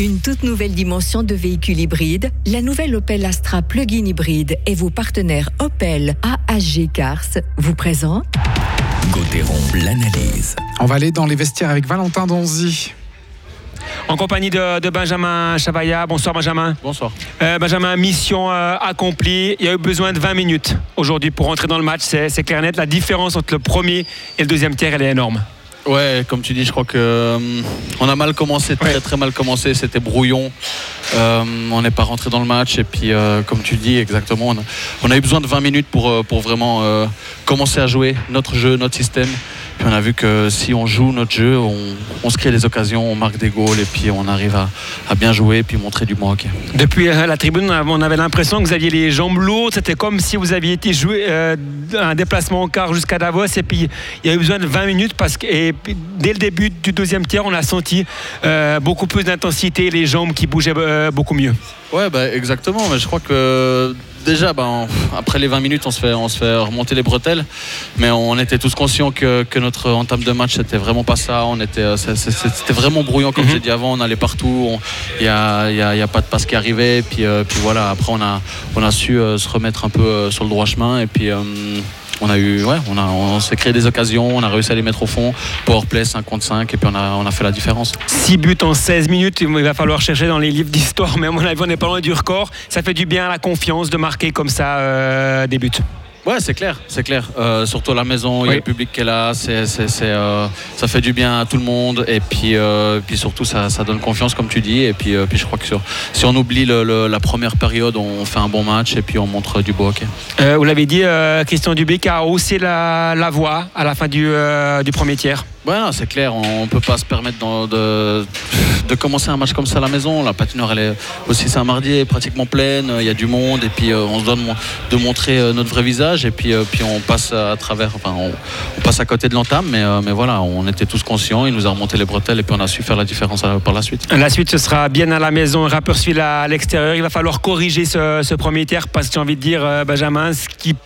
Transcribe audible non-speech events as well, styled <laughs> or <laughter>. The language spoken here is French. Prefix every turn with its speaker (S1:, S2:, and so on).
S1: Une toute nouvelle dimension de véhicule hybride, la nouvelle Opel Astra plug-in hybride et vos partenaires Opel AHG Cars vous présentent
S2: Gauthieron, l'analyse.
S3: On va aller dans les vestiaires avec Valentin Donzi.
S4: En compagnie de, de Benjamin Chavaya. Bonsoir Benjamin.
S5: Bonsoir.
S4: Euh, Benjamin, mission euh, accomplie. Il y a eu besoin de 20 minutes aujourd'hui pour rentrer dans le match. C'est c'est clair et net. La différence entre le premier et le deuxième tiers, elle est énorme.
S5: Ouais, comme tu dis, je crois que euh, on a mal commencé, très
S4: Ouais.
S5: très mal commencé. C'était brouillon. Euh, on n'est pas rentré dans le match et puis, euh, comme tu dis exactement, on a, on a eu besoin de 20 minutes pour pour vraiment commencer à jouer notre jeu, notre système. Puis on a vu que si on joue notre jeu, on, on se crée des occasions, on marque des goals et puis on arrive à, à bien jouer et puis montrer du bon hockey.
S4: Depuis euh, la tribune, on avait l'impression que vous aviez les jambes lourdes. C'était comme si vous aviez été joué euh, un déplacement en quart jusqu'à Davos. Et puis, il y a eu besoin de 20 minutes parce que et puis, dès le début du deuxième tiers, on a senti euh, beaucoup plus d'intensité, les jambes qui bougeaient euh, beaucoup mieux.
S5: Ouais, bah, exactement. Mais je crois que déjà, on- après les 20 minutes, on se, fait, on se fait remonter les bretelles. Mais on était tous conscients que, que notre entame de match, c'était vraiment pas ça. On était, euh, c'était vraiment brouillon, comme
S4: Mhm.
S5: j'ai dit avant. On allait partout. Il n'y a, y a- il y a pas de passe qui arrivait. Puis, euh, puis voilà, après, on a, on a su euh, se remettre un peu sur le droit chemin. Et puis. On a eu, ouais, on, s'est créé des occasions, on a réussi à les mettre au fond, powerplay 5 contre 5, et puis on a, on a fait la différence.
S4: 6 buts en 16 minutes, il va falloir chercher dans les livres d'histoire, <laughs> mais à mon avis, on n'est pas loin du record. Ça fait du bien à la confiance de marquer comme ça euh, des buts.
S5: Ouais, c'est clair, c'est clair. Euh, surtout à la maison, il y a le public qui est là, c'est, c'est- c'est, euh, ça fait du bien à tout le monde et puis, euh, puis surtout ça, ça donne confiance comme tu dis et puis, puis je crois que sur- si on oublie le- le- la première période, on fait un bon match et puis on montre du beau hockey.
S4: Vous l'avez dit, Christian Dubé a haussé la, la voix à la fin du, du premier tiers.
S5: Ouais, c'est clair, on ne peut pas se permettre de, de commencer un match comme ça à la maison. La patinoire, elle est aussi, c'est un mardi, elle est pratiquement pleine, il y a du monde, et puis euh, on se donne de montrer euh, notre vrai visage, et puis, euh, puis on passe à travers, enfin, on, passe à côté de l'entame, mais, mais voilà, on était tous conscients, il nous a remonté les bretelles, et puis on a su faire la différence par la suite.
S4: La suite, ce sera bien à la maison, Rapperswil à l'extérieur. Il va falloir corriger ce, ce premier tiers parce que j'ai envie de dire, Benjamin, ce qui